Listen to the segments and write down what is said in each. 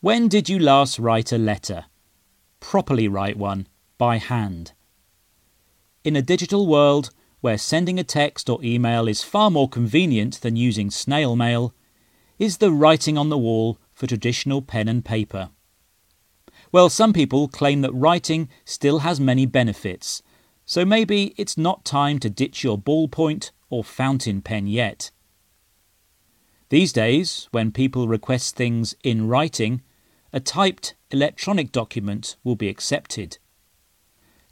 When did you last write a letter? Properly write one, by hand. In a digital world where sending a text or email is far more convenient than using snail mail, is the writing on the wall for traditional pen and paper? Well, some people claim that writing still has many benefits, so maybe it's not time to ditch your ballpoint or fountain pen yet. These days, when people request things in writing, a typed electronic document will be accepted.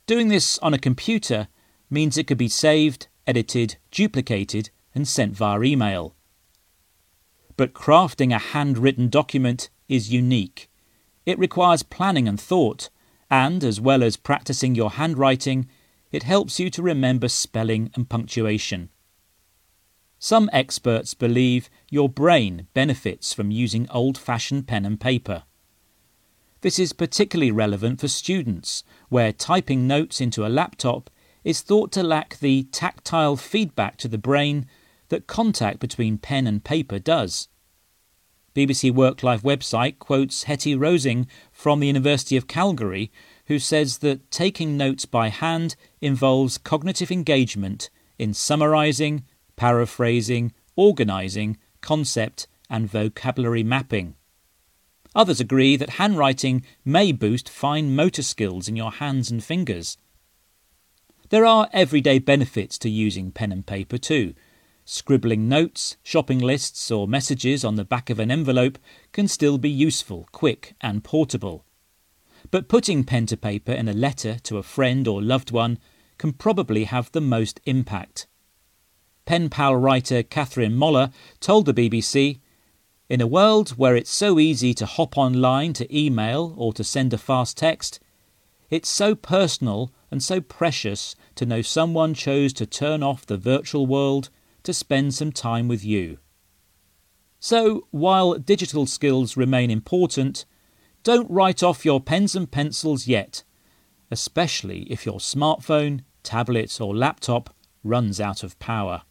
Doing this on a computer means it could be saved, edited, duplicated, and sent via email. But crafting a handwritten document is unique. It requires planning and thought, and as well as practicing your handwriting, it helps you to remember spelling and punctuation. Some experts believe your brain benefits from using old fashioned pen and paper. This is particularly relevant for students, where typing notes into a laptop is thought to lack the tactile feedback to the brain that contact between pen and paper does. BBC Work Life website quotes Hetty Roessingh from the University of Calgary, who says that taking notes by hand involves cognitive engagement in summarizing, paraphrasing, organising, concept, and vocabulary mapping. Others agree that handwriting may boost fine motor skills in your hands and fingers. There are everyday benefits to using pen and paper too. Scribbling notes, shopping lists, or messages on the back of an envelope can still be useful, quick, and portable. But putting pen to paper in a letter to a friend or loved one can probably have the most impact. Pen pal writer Catherine Moller told the BBC in a world where it's so easy to hop online to email or to send a fast text, it's so personal and so precious to know someone chose to turn off the virtual world to spend some time with you. So, while digital skills remain important, don't write off your pens and pencils yet, especially if your smartphone, tablet, or laptop runs out of power.